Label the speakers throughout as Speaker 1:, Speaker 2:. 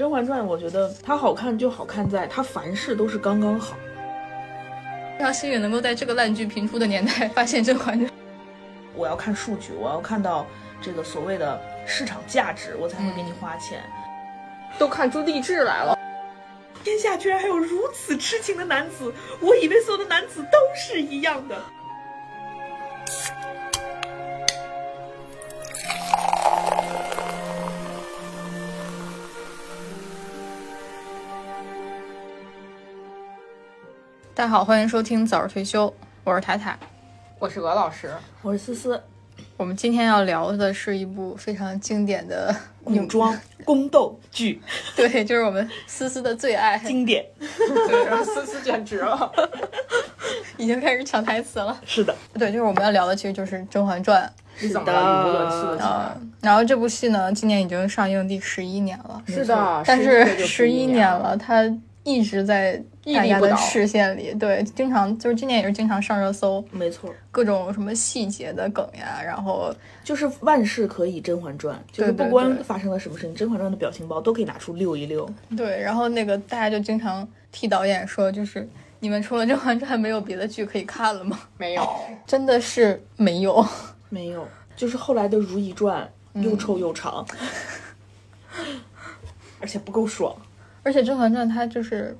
Speaker 1: 甄嬛传》，我觉得它好看就好看在它凡事都是刚刚好。
Speaker 2: 非常幸运能够在这个烂剧频出的年代发现《甄嬛传》。
Speaker 1: 我要看数据，我要看到这个所谓的市场价值，我才会给你花钱。
Speaker 3: 都看出励志来了。
Speaker 1: 天下居然还有如此痴情的男子，我以为所有的男子都是一样的。
Speaker 2: 大家好，欢迎收听早日退休，我是塔塔，
Speaker 3: 我是鹅老师，
Speaker 1: 我是思思。
Speaker 2: 我们今天要聊的是一部非常经典的
Speaker 1: 古装 宫斗剧，
Speaker 2: 对，就是我们思思的最爱，
Speaker 1: 经典。
Speaker 3: 对，思思简直了，
Speaker 2: 已经开始抢台词了。
Speaker 1: 是的，
Speaker 2: 对，就是我们要聊的其实就是《甄嬛传》。
Speaker 3: 是的，语无伦次
Speaker 2: 啊。然后这部戏呢，今年已经上映第十一年了。
Speaker 3: 是的，
Speaker 2: 但是
Speaker 3: 十
Speaker 2: 一年了，它一直在大家的视线里。对，经常就是今年也是经常上热搜。
Speaker 1: 没错，
Speaker 2: 各种什么细节的梗呀，然后
Speaker 1: 就是万事可以《甄嬛传》，就是不管发生了什么事情，《甄嬛传》的表情包都可以拿出溜一溜。
Speaker 2: 对，然后那个大家就经常替导演说，就是你们除了《甄嬛传》没有别的剧可以看了吗？
Speaker 3: 没有，
Speaker 2: 真的是没有，
Speaker 1: 没有。就是后来的《如懿传》又臭又长，而且不够爽。
Speaker 2: 而且《甄嬛传》它就是，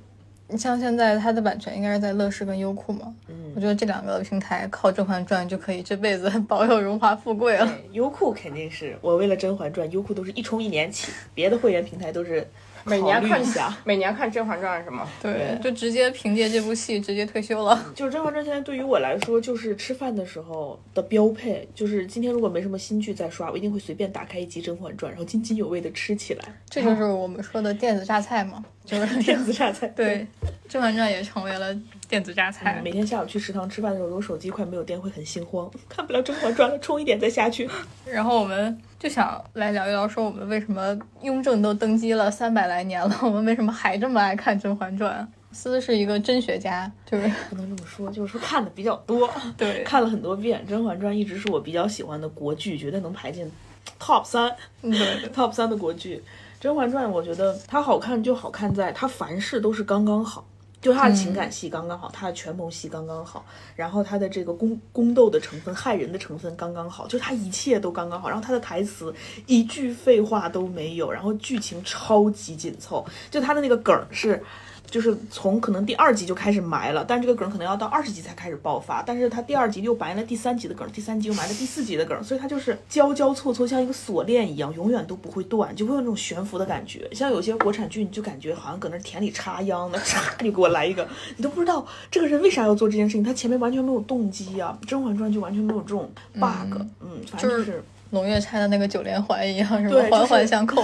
Speaker 2: 你像现在它的版权应该是在乐视跟优酷嘛，
Speaker 1: 嗯，
Speaker 2: 我觉得这两个平台靠《甄嬛传》就可以这辈子 保有荣华富贵了。
Speaker 1: 优酷肯定是我为了《甄嬛传》，优酷都是一充一年起，别的会员平台都是。
Speaker 3: 每年看
Speaker 1: 一下，
Speaker 3: 每年看《甄嬛传》是吗？
Speaker 2: 对，就直接凭借这部戏直接退休了。
Speaker 1: 就是《甄嬛传》现在对于我来说，就是吃饭的时候的标配。就是今天如果没什么新剧在刷，我一定会随便打开一集《甄嬛传》，然后津津有味的吃起来。
Speaker 2: 这就是我们说的电子榨菜嘛，就是
Speaker 1: 电子榨菜。
Speaker 2: 对，《甄嬛传》也成为了电子榨菜。
Speaker 1: 每天下午去食堂吃饭的时候，如果手机快没有电，会很心慌，看不了《甄嬛传》了，充一点再下去。
Speaker 2: 然后我们。就想来聊一聊，说我们为什么雍正都登基了三百来年了，我们为什么还这么爱看《甄嬛传》？思是一个真学家，就是
Speaker 1: 不能这么说，就是说看的比较多，
Speaker 2: 对，
Speaker 1: 看了很多遍《甄嬛传》，一直是我比较喜欢的国剧，绝对能排进 top 三，
Speaker 2: 对
Speaker 1: ，top 三的国剧。《甄嬛传》，我觉得它好看就好看在它凡事都是刚刚好。就它的情感戏刚刚好，它的权谋戏刚刚好，然后它的这个宫宫斗的成分、害人的成分刚刚好，就它一切都刚刚好。然后它的台词一句废话都没有，然后剧情超级紧凑，就它的那个梗是。就是从可能第二集就开始埋了，但这个梗可能要到二十集才开始爆发。但是他第二集又埋了第三集的梗，第三集又埋了第四集的梗，所以它就是交交错错，像一个锁链一样，永远都不会断，就会有那种悬浮的感觉。像有些国产剧，你就感觉好像搁那田里插秧呢，嚓就给我来一个，你都不知道这个人为啥要做这件事情，他前面完全没有动机啊。《甄嬛传》就完全没有这种 bug，嗯，反正
Speaker 2: 就是胧月拆的那个九连环一样，是吧？环环相扣，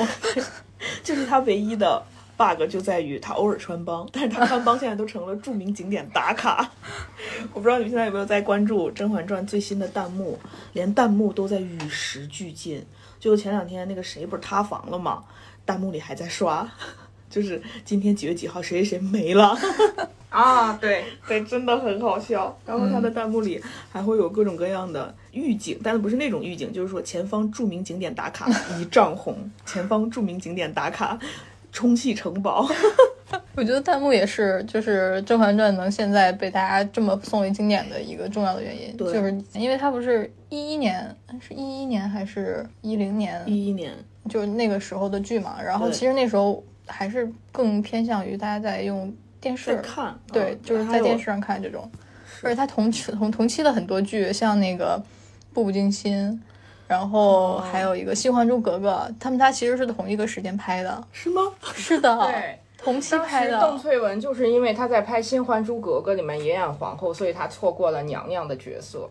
Speaker 1: 就是他唯一的。Bug 就在于他偶尔穿帮，但是他穿帮现在都成了著名景点打卡。我不知道你们现在有没有在关注《甄嬛传》最新的弹幕，连弹幕都在与时俱进。就前两天那个谁不是塌房了吗？弹幕里还在刷，就是今天几月几号谁谁谁没了
Speaker 3: 啊？对
Speaker 1: 对，真的很好笑。然后他的弹幕里还会有各种各样的预警，但是不是那种预警，就是说前方著名景点打卡一丈红，前方著名景点打卡。充气城堡，
Speaker 2: 我觉得弹幕也是，就是《甄嬛传》能现在被大家这么奉为经典的一个重要的原因，就是因为它不是一一年，是一一年还是一零年？
Speaker 1: 一一年，
Speaker 2: 就是那个时候的剧嘛。然后其实那时候还是更偏向于大家在用电视
Speaker 1: 看，
Speaker 2: 对，就是在电视上看这种。而且它同期同同期的很多剧，像那个《步步惊心》。然后还有一个《新还珠格格》，他们仨其实是同一个时间拍的，
Speaker 1: 是吗？
Speaker 2: 是的，
Speaker 3: 对，
Speaker 2: 同期拍的。
Speaker 3: 邓萃雯就是因为她在拍《新还珠格格》里面也演皇后，所以她错过了娘娘的角色。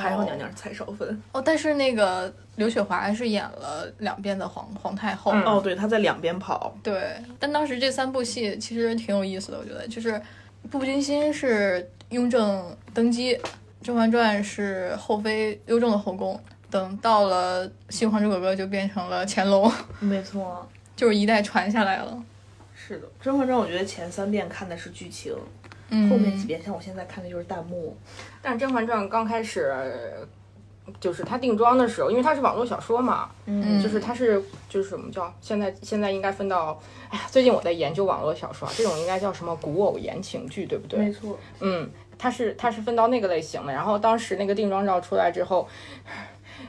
Speaker 1: 还好娘娘是蔡少芬
Speaker 2: 哦，但是那个刘雪华是演了两遍的皇皇太后。
Speaker 1: 哦，对，她在两边跑。
Speaker 2: 对，但当时这三部戏其实挺有意思的，我觉得就是《步步惊心》是雍正登基，《甄嬛传》是后妃雍正的后宫。等到了《新还珠格格》，就变成了乾隆。
Speaker 1: 没错，
Speaker 2: 就是一代传下来了。
Speaker 1: 是的，《甄嬛传》我觉得前三遍看的是剧情，
Speaker 2: 后
Speaker 1: 面几遍像我现在看的就是弹幕。
Speaker 3: 但《甄嬛传》刚开始就是它定妆的时候，因为它是网络小说嘛，
Speaker 1: 嗯
Speaker 3: 就是它是就是什么叫现在现在应该分到，哎呀，最近我在研究网络小说，这种应该叫什么古偶言情剧，对不对？
Speaker 1: 没错，
Speaker 3: 嗯，它是它是分到那个类型的。然后当时那个定妆照出来之后，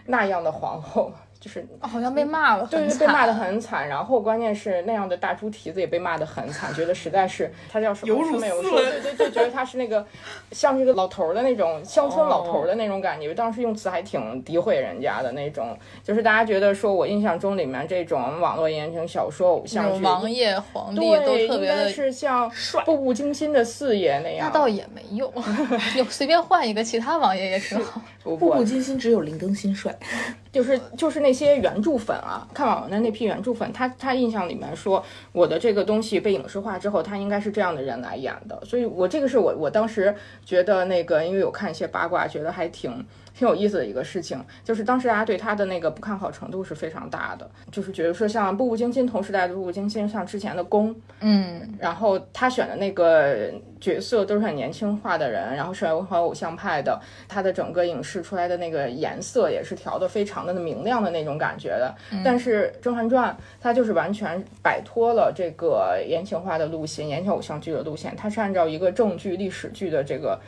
Speaker 3: 那样的皇后。就是
Speaker 2: 好像被骂了，
Speaker 3: 对对，被骂的很惨。然后关键是那样的大猪蹄子也被骂的很惨，觉得实在是他叫什么
Speaker 1: 有辱
Speaker 3: 说没有说，
Speaker 1: 斯
Speaker 3: 对对对，觉得他是那个 像是个老头儿的那种乡村老头儿的那种感觉。当时用词还挺诋毁人家的那种，就是大家觉得说我印象中里面这种网络言情小说偶像剧，
Speaker 2: 种王爷、皇帝
Speaker 3: 对，
Speaker 2: 都特别的。
Speaker 3: 是像
Speaker 1: 帅
Speaker 3: 步步惊心的四爷那样。
Speaker 2: 那倒也没有，有随便换一个其他王爷也挺好。
Speaker 1: 步步，惊心只有林更新帅。
Speaker 3: 就是就是那些原著粉啊，看网文的那批原著粉，他他印象里面说我的这个东西被影视化之后，他应该是这样的人来演的，所以我这个是我我当时觉得那个，因为有看一些八卦，觉得还挺。挺有意思的一个事情，就是当时大家对他的那个不看好程度是非常大的，就是觉得说像《步步惊心》同时代的《步步惊心》，像之前的《宫》，
Speaker 2: 嗯，
Speaker 3: 然后他选的那个角色都是很年轻化的人，然后是很偶像派的，他的整个影视出来的那个颜色也是调的非常的明亮的那种感觉的。但是《甄嬛传》它就是完全摆脱了这个言情化的路线，言情偶像剧的路线，它是按照一个正剧、历史剧的这个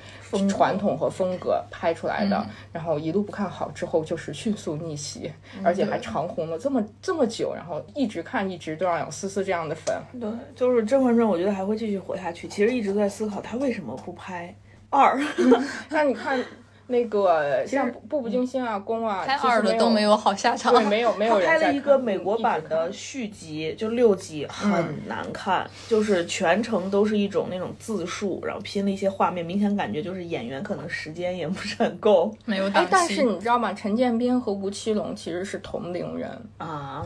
Speaker 3: 传统和风格拍出来的。然后一路不看好之后，就是迅速逆袭，而且还长红了这么这么久，然后一直看一直都让有思思这样的粉。
Speaker 1: 对，就是《甄嬛传》，我觉得还会继续活下去。其实一直在思考他为什么不拍二。
Speaker 3: 那你看那个像《步步惊心》啊、《宫》啊，
Speaker 2: 拍
Speaker 3: 其实没
Speaker 2: 二的都没有好下场。
Speaker 3: 对，没有没有
Speaker 1: 他拍了一个美国版的续集，就六集，很难看，就是全程都是一种那种自述，然后拼了一些画面，明显感觉就是演员可能时间也不是很够
Speaker 2: 没有档期。，
Speaker 3: 哎但是你知道吗？陈建斌和吴奇隆其实是同龄人，
Speaker 1: 啊，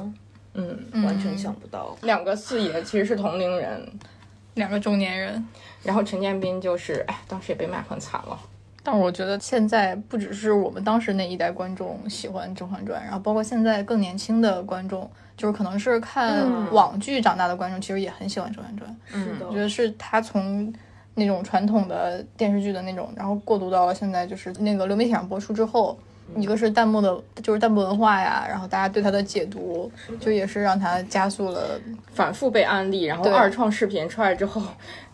Speaker 3: 嗯，
Speaker 1: 完全想不到。
Speaker 3: 两个四爷其实是同龄人。
Speaker 2: 两个中年人。
Speaker 3: 然后陈建斌就是，哎，当时也被骂很惨了。
Speaker 2: 但我觉得现在不只是我们当时那一代观众喜欢《甄嬛传》，然后包括现在更年轻的观众，就是可能是看
Speaker 1: 嗯
Speaker 2: 网剧长大的观众，其实也很喜欢《甄嬛传》。
Speaker 1: 是的
Speaker 2: 我觉得是他从那种传统的电视剧的那种，然后过渡到了现在就是那个流媒体上播出之后，一个是弹幕的，就是弹幕文化呀，然后大家对它的解读，就也是让它加速了。
Speaker 3: 反复被安利，然后
Speaker 2: 对
Speaker 3: 二创视频出来之后，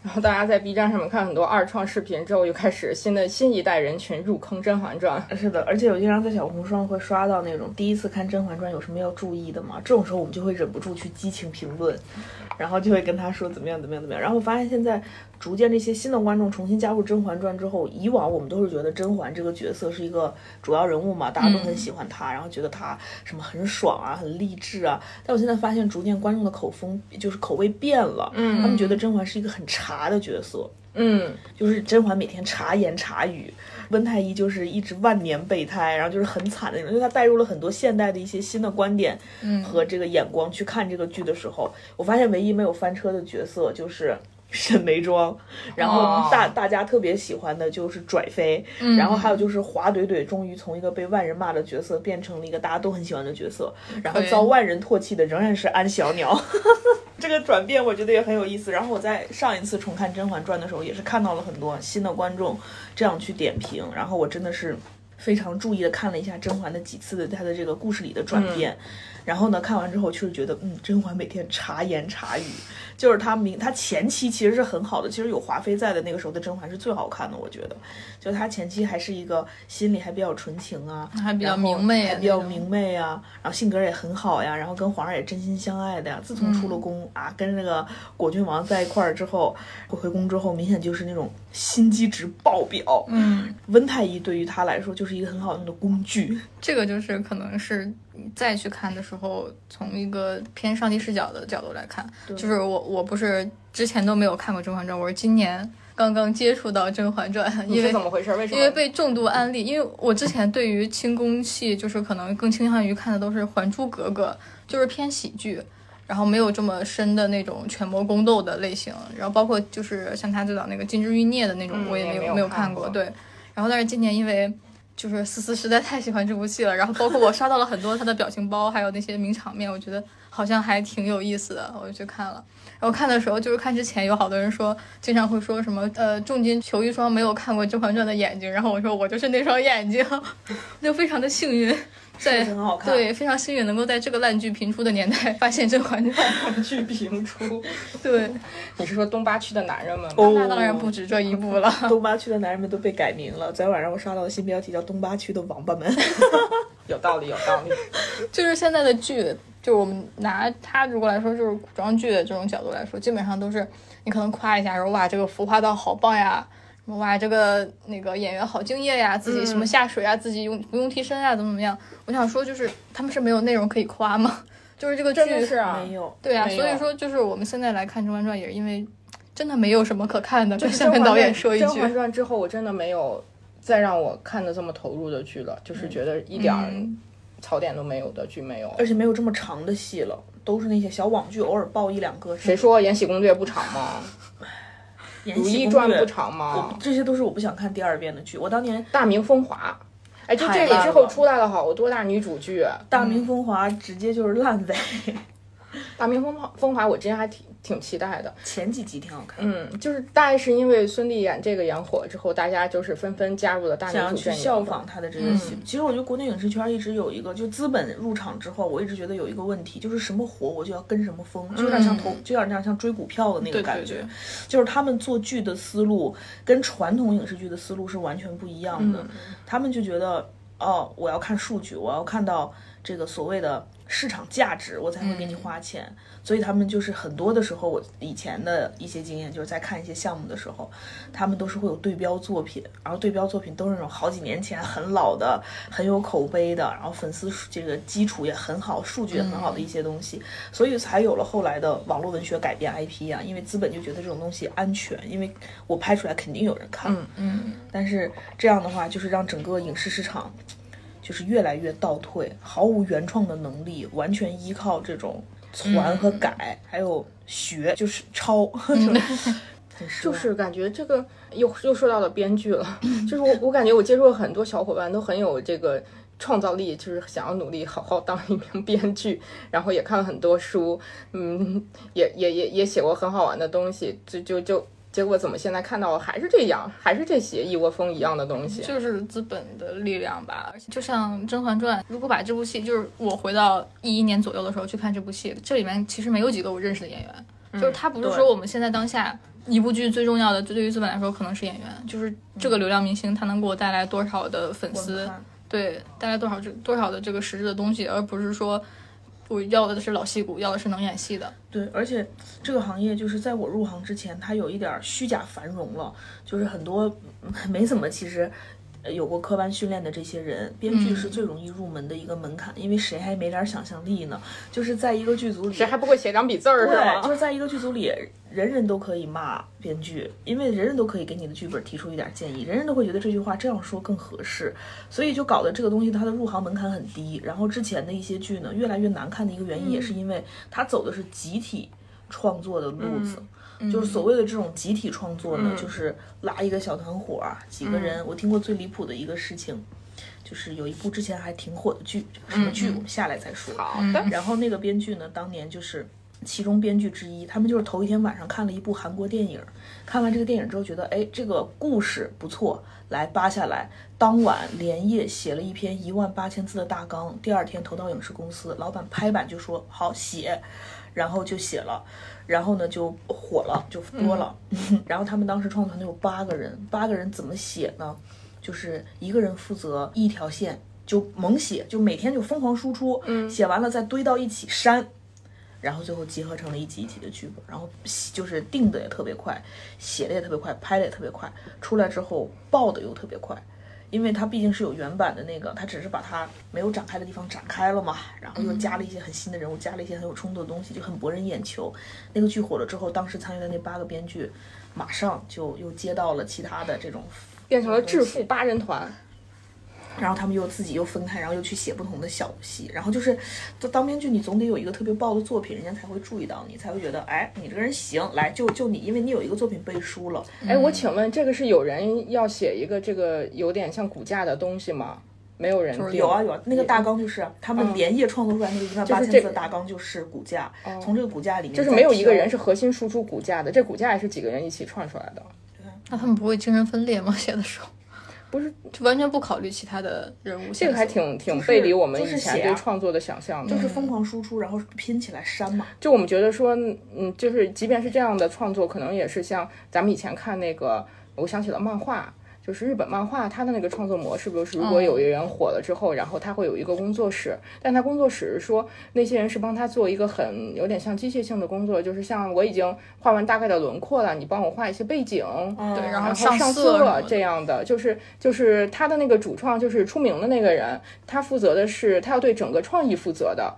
Speaker 3: 然后大家在 B 站上面看很多二创视频之后，又开始新的新一代人群入坑《甄嬛传》。
Speaker 1: 是的，而且我经常在小红书上会刷到那种第一次看《甄嬛传》有什么要注意的吗？这种时候我们就会忍不住去激情评论，然后就会跟他说怎么样怎么样怎么样。然后我发现现在逐渐这些新的观众重新加入《甄嬛传》之后，以往我们都是觉得甄嬛这个角色是一个主要人物嘛，大家都很喜欢她，然后觉得她什么很爽啊，很励志啊。但我现在发现，逐渐观众的口风就是口味变了，嗯，他们觉得甄嬛是一个很茶的角色。
Speaker 3: 嗯，
Speaker 1: 就是甄嬛每天茶言茶语，温太医就是一直万年备胎，然后就是很惨的那种。因为他带入了很多现代的一些新的观点和这个眼光去看这个剧的时候，我发现唯一没有翻车的角色就是。沈眉庄，然后大、大家特别喜欢的就是拽妃，然后还有就是华怼怼终于从一个被万人骂的角色变成了一个大家都很喜欢的角色，然后遭万人唾弃的仍然是安小鸟。这个转变我觉得也很有意思。然后我在上一次重看《甄嬛传》的时候，也是看到了很多新的观众这样去点评，然后我真的是非常注意的看了一下甄嬛的几次的她的这个故事里的转变。然后呢，看完之后确实觉得，嗯，甄嬛每天茶言茶语，就是她明她前期其实是很好的，其实有华妃在的那个时候的甄嬛是最好看的，我觉得，就她前期还是一个心里还比较纯情啊，
Speaker 2: 还比较明媚啊
Speaker 1: 还比较明媚啊，然后性格也很好呀，然后跟皇上也真心相爱的呀。自从出了宫、啊，跟那个果郡王在一块儿之后，回宫之后，明显就是那种心机值爆表。
Speaker 2: 嗯，
Speaker 1: 温太医对于她来说就是一个很好用的工具。
Speaker 2: 这个就是可能是你再去看的时候，从一个偏上帝视角的角度来看，就是我我不是之前都没有看过《甄嬛传》，我是今年刚刚接触到《甄嬛传》，因为
Speaker 3: 是怎么回事？为什么？
Speaker 2: 因为被重度安利，因为我之前对于清宫戏就是可能更倾向于看的都是《还珠格格》，就是偏喜剧，然后没有这么深的那种权谋宫斗的类型，然后包括就是像他最早那个《金枝欲孽》的那种，
Speaker 3: 嗯
Speaker 2: 我也没
Speaker 3: 有
Speaker 2: 没有
Speaker 3: 看过，
Speaker 2: 对。然后但是今年因为就是思思实在太喜欢这部戏了，然后包括我刷到了很多他的表情包，还有那些名场面，我觉得好像还挺有意思的，我就去看了。然后看的时候，就是看之前有好多人说，经常会说什么呃，重金求一双没有看过《甄嬛传》的眼睛，然后我说我就是那双眼睛，就非常的幸运，在
Speaker 1: 很好看
Speaker 2: 对非常幸运能够在这个烂剧频出的年代发现《甄嬛传》。
Speaker 3: 剧频出，
Speaker 2: 对，
Speaker 3: 你是说东八区的男人们吗？
Speaker 1: 哦
Speaker 2: 那当然不止这一部了。
Speaker 1: 东八区的男人们都被改名了。昨天晚上我刷到的新标题叫“东八区的王八们
Speaker 3: 有道理，有道理。
Speaker 2: 就是现在的剧，就是我们拿它如果来说，就是古装剧的这种角度来说，基本上都是你可能夸一下，说哇这个服化道好棒呀，哇这个那个演员好敬业呀，自己什么下水啊，自己用不用替身啊，怎么怎么样。我想说，就是他们是没有内容可以夸吗？就是这个剧
Speaker 3: 真的是啊，
Speaker 1: 没有，
Speaker 2: 对啊，所以说就是我们现在来看《甄嬛传》，也是因为真的没有什么可看的。
Speaker 3: 就是
Speaker 2: 跟下面导演说一句
Speaker 3: 甄嬛，传》之后，我真的没有再让我看的这么投入的剧了，就是觉得一点槽点都没有的剧没有。
Speaker 1: 而且没有这么长的戏了，都是那些小网剧，偶尔爆一两个。
Speaker 3: 谁说《延禧攻略》不长吗？
Speaker 1: 《延《
Speaker 3: 如懿传》不长吗？
Speaker 1: 这些都是我不想看第二遍的剧。我当年《
Speaker 3: 大明风华》，哎，就这
Speaker 1: 太烂
Speaker 3: 里之后出来了好多大女主剧。
Speaker 1: 大明风华》直接就是烂尾，
Speaker 3: 大明风华风华，我之前还挺挺期待的。
Speaker 1: 前几集挺好看，
Speaker 3: 嗯，就是大概是因为孙俪演这个演火之后，大家就是纷纷加入了大
Speaker 1: 想要去。效仿她的这个戏。其实我觉得国内影视圈一直有一个，就资本入场之后，我一直觉得有一个问题，就是什么火我就要跟什么风，就有点像投，就有点像追股票的那个感觉。
Speaker 2: 对
Speaker 1: 就是他们做剧的思路跟传统影视剧的思路是完全不一样的。他们就觉得，哦，我要看数据，我要看到这个所谓的市场价值，我才会给你花钱。所以他们就是很多的时候，我以前的一些经验，就是在看一些项目的时候，他们都是会有对标作品，然后对标作品都是那种好几年前很老的、很有口碑的，然后粉丝数这个基础也很好、数据也很好的一些东西，所以才有了后来的网络文学改编 IP 啊。因为资本就觉得这种东西安全，因为我拍出来肯定有人看。
Speaker 3: 嗯
Speaker 2: 嗯，
Speaker 1: 但是这样的话，就是让整个影视市场就是越来越倒退，毫无原创的能力，完全依靠这种传和改，还有学，就是抄，
Speaker 3: 就 是感觉这个又又说到了编剧了，就是我我感觉我接触了很多小伙伴都很有这个创造力，就是想要努力好好当一名编剧，然后也看了很多书，嗯，也也也也写过很好玩的东西，就就就结果怎么现在看到还是这样，还是这些一窝蜂一样的东西，
Speaker 2: 就是资本的力量吧。而且就像《甄嬛传》，如果把这部戏，就是我回到一一年左右的时候去看这部戏，这里面其实没有几个我认识的演员，就是他不是说我们现在当下。一部剧最重要的，对于资本来说，可能是演员，就是这个流量明星，他能给我带来多少的粉丝，对，带来多少这多少的这个实质的东西，而不是说我要的是老戏骨，要的是能演戏的。
Speaker 1: 对，而且这个行业就是在我入行之前，它有一点虚假繁荣了，就是很多没怎么其实。呃有过科班训练的这些人，编剧是最容易入门的一个门槛，因为谁还没点儿想象力呢？就是在一个剧组里，
Speaker 3: 谁还不会写两笔字儿是
Speaker 1: 对，
Speaker 3: 吗？
Speaker 1: 就是在一个剧组里，人人都可以骂编剧，因为人人都可以给你的剧本提出一点建议，人人都会觉得这句话这样说更合适，所以就搞得这个东西它的入行门槛很低。然后之前的一些剧呢，越来越难看的一个原因，也是因为它走的是集体创作的路子。就是所谓的这种集体创作呢，就是拉一个小团伙儿，几个人。我听过最离谱的一个事情，就是有一部之前还挺火的剧，什么剧我们下来再说。
Speaker 3: 好。的，
Speaker 1: 然后那个编剧呢，当年就是其中编剧之一，他们就是头一天晚上看了一部韩国电影，看完这个电影之后觉得，哎，这个故事不错，来扒下来，当晚连夜写了一篇一万八千字的大纲，第二天投到影视公司，老板拍板就说好写，然后就写了。然后呢，就火了，就多了。然后他们当时创作团队有八个人，八个人怎么写呢？就是一个人负责一条线，就猛写，就每天就疯狂输出，写完了再堆到一起删，然后最后集合成了一集一集的剧本，然后就是定的也特别快，写的也特别快，拍的也特别快，出来之后爆的又特别快。因为它毕竟是有原版的那个，它只是把它没有展开的地方展开了嘛，然后又加了一些很新的人物，加了一些很有冲突的东西，就很博人眼球。那个剧火了之后，当时参与的那八个编剧，马上就又接到了其他的这种
Speaker 3: 变成了致富八人团。
Speaker 1: 然后他们又自己又分开，然后又去写不同的小戏，然后就是，就当编剧你总得有一个特别爆的作品，人家才会注意到你，才会觉得，哎，你这个人行，来就就你，因为你有一个作品背书了。
Speaker 3: 哎，我请问这个是有人要写一个这个有点像骨架的东西吗？没有人定
Speaker 1: 有啊有啊，那个大纲就是他们连夜创作出来那个一万八千字的大纲就是骨架，从这个骨架里面
Speaker 3: 就是没有一个人是核心输出骨架的，这骨架也是几个人一起创出来的。
Speaker 2: 那他们不会精神分裂吗？写的时候？
Speaker 3: 不是，
Speaker 2: 就完全不考虑其他的人物，
Speaker 3: 这个还挺挺背离我们以前对创作的想象的，
Speaker 1: 就是疯狂输出，然后拼起来删嘛。
Speaker 3: 就我们觉得说，嗯，就是即便是这样的创作，可能也是像咱们以前看那个，我想起了漫画。就是日本漫画，它的那个创作模式，就是如果有一个人火了之后，然后他会有一个工作室，但他工作室是说那些人是帮他做一个很有点像机械性的工作，就是像我已经画完大概的轮廓了，你帮我画一些背景，
Speaker 2: 对，
Speaker 3: 然后
Speaker 2: 上
Speaker 3: 色这样的，就是就是他的那个主创就是出名的那个人，他负责的是他要对整个创意负责的。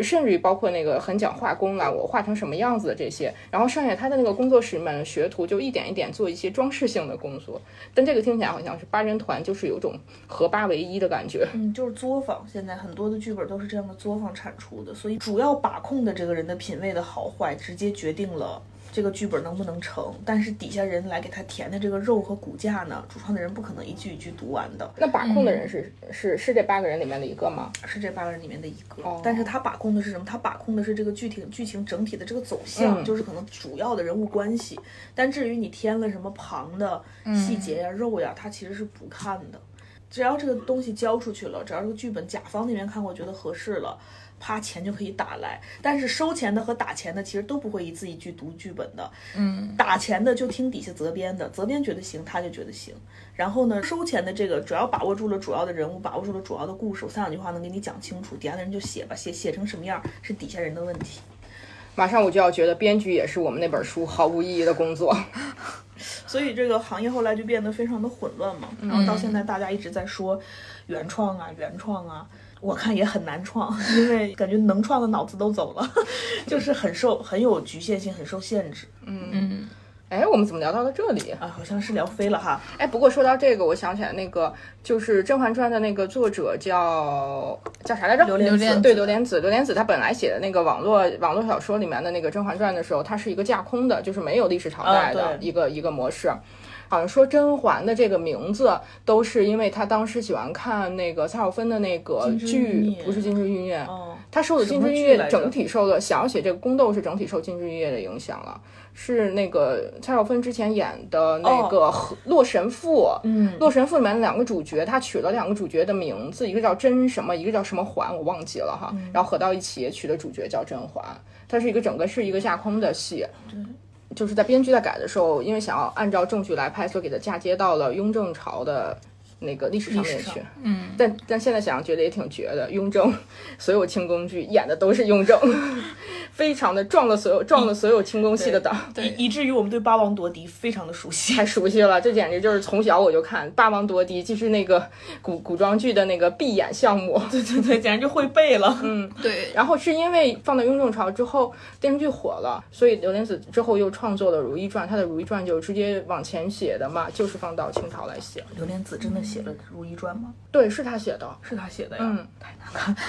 Speaker 3: 甚至于包括那个很讲画工了，我画成什么样子的这些，然后剩下他的那个工作室里面的学徒就一点一点做一些装饰性的工作。但这个听起来好像是八人团，就是有种合八为一的感觉。
Speaker 1: 嗯，就是作坊，现在很多的剧本都是这样的作坊产出的，所以主要把控的这个人的品味的好坏，直接决定了。这个剧本能不能成？但是底下人来给他填的这个肉和骨架呢？主创的人不可能一句一句读完的。
Speaker 3: 那把控的人是是是这八个人里面的一个吗？
Speaker 1: 是这八个人里面的一个。但是他把控的是什么？他把控的是这个剧情剧情整体的这个走向，就是可能主要的人物关系。但至于你添了什么旁的细节呀、肉呀，他其实是不看的。只要这个东西交出去了，只要这个剧本甲方那边看过觉得合适了。啪，钱就可以打来，但是收钱的和打钱的其实都不会一字一句读剧本的。
Speaker 2: 嗯，
Speaker 1: 打钱的就听底下责编的，责编觉得行，他就觉得行。然后呢，收钱的这个主要把握住了主要的人物，把握住了主要的故事，我三两句话能给你讲清楚，底下的人就写吧，写写成什么样是底下人的问题。
Speaker 3: 马上我就要觉得编剧也是我们那本书毫无意义的工作，
Speaker 1: 所以这个行业后来就变得非常的混乱嘛。然后到现在大家一直在说原创啊，原创啊。我看也很难创，因为感觉能创的脑子都走了，就是很受很有局限性，很受限制。
Speaker 3: 嗯嗯，哎，我们怎么聊到了这里
Speaker 1: 啊？好像是聊飞了哈。
Speaker 3: 哎，不过说到这个，我想起来那个就是《甄嬛传》的那个作者叫叫啥来着？
Speaker 1: 刘莲子。
Speaker 3: 对，刘莲子。刘莲子他本来写的那个网络网络小说里面的那个《甄嬛传》的时候，它是一个架空的，就是没有历史朝代的一个一个模式。好像说甄嬛的这个名字都是因为她当时喜欢看那个蔡少芬的那个剧，不是《金枝玉叶》，她受的《金枝玉叶》整体受的，想要写这个宫斗是整体受《金枝玉叶》的影响了。是那个蔡少芬之前演的那个《洛神赋》，
Speaker 1: 嗯，《
Speaker 3: 洛神赋》里面的两个主角，他取了两个主角的名字，一个叫甄什么，一个叫什么嬛，我忘记了哈。然后合到一起取的主角叫甄嬛，它是一个整个是一个架空的戏。
Speaker 1: 对。
Speaker 3: 就是在编剧在改的时候，因为想要按照证据来拍，所以给它嫁接到了雍正朝的那个历史上面去。
Speaker 2: 嗯，
Speaker 3: 但但现在想想觉得也挺绝的，雍正 所有清宫剧演的都是雍正。非常的撞了所有撞了所有清宫戏的档，
Speaker 1: 以以至于我们对八王夺嫡非常的熟悉，
Speaker 3: 太熟悉了。这简直就是从小我就看八王夺嫡，就是那个古古装剧的那个闭眼项目。
Speaker 1: 对对对，简直就会背了。
Speaker 3: 嗯，
Speaker 2: 对。
Speaker 3: 然后是因为放到雍正朝之后电视剧火了，所以刘莲子之后又创作了《如懿传》，她的《如懿传》就直接往前写的嘛，就是放到清朝来写。
Speaker 1: 刘莲子真的写了《如懿传》吗？
Speaker 3: 对，是她写的，
Speaker 1: 是她写的呀。
Speaker 3: 嗯，
Speaker 1: 太难看。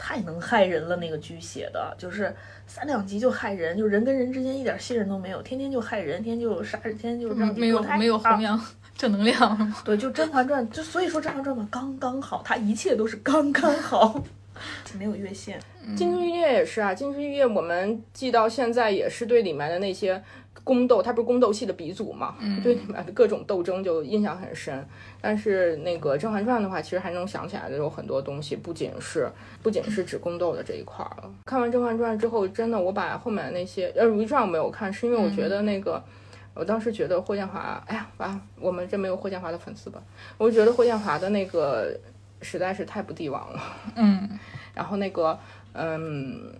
Speaker 1: 太能害人了，那个剧写的就是三两集就害人，就人跟人之间一点信任都没有，天天就害人，天天就杀人，天天就让
Speaker 2: 没有没有弘扬 正能量。
Speaker 1: 对，就《甄嬛传》，就所以说《甄嬛传》嘛，刚刚好，它一切都是刚刚好，没有越线。
Speaker 3: 《金枝玉叶》也是啊，《金枝玉叶》我们记到现在也是对里面的那些。宫斗，它不是宫斗戏的鼻祖嘛？对里面的各种斗争就印象很深。但是那个《甄嬛传》的话，其实还能想起来的有很多东西，不仅是不仅是指宫斗的这一块了。看完《甄嬛传》之后，真的我把后面那些呃《如懿传》我没有看，是因为我觉得那个，我当时觉得霍建华，哎呀，完，我们这没有霍建华的粉丝吧？我就觉得霍建华的那个实在是太不帝王了。
Speaker 2: 嗯，
Speaker 3: 然后那个，嗯，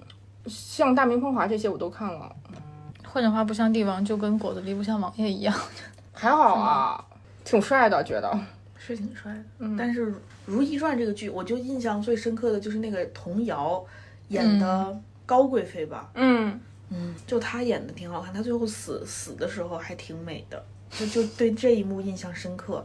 Speaker 3: 像《大明风华》这些我都看了。
Speaker 2: 霍建华不像帝王，就跟果子狸不像王爷一样，
Speaker 3: 还好啊，挺帅的，觉得
Speaker 1: 是挺帅的。嗯，但是《如懿传》这个剧，我就印象最深刻的就是那个童瑶演的高贵妃吧。
Speaker 3: 嗯
Speaker 1: 嗯，就她演的挺好看，她最后死死的时候还挺美的，就就对这一幕印象深刻。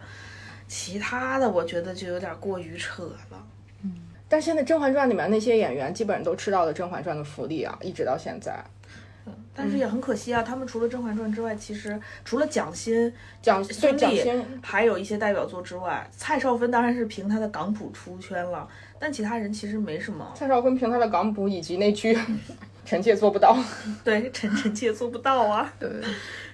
Speaker 1: 其他的我觉得就有点过于扯了。
Speaker 3: 嗯但现在《甄嬛传》里面那些演员基本上都吃到了《甄嬛传》的福利啊，一直到现在。
Speaker 1: 但是也很可惜啊，他们除了《甄嬛传》之外，其实除了蒋欣、
Speaker 3: 蒋
Speaker 1: 孙俪还有一些代表作之外，蔡少芬当然是凭她的港普出圈了，但其他人其实没什么。
Speaker 3: 蔡少芬凭她的港普以及那句“臣妾做不到
Speaker 1: 对，臣臣妾做不到啊，
Speaker 2: 对，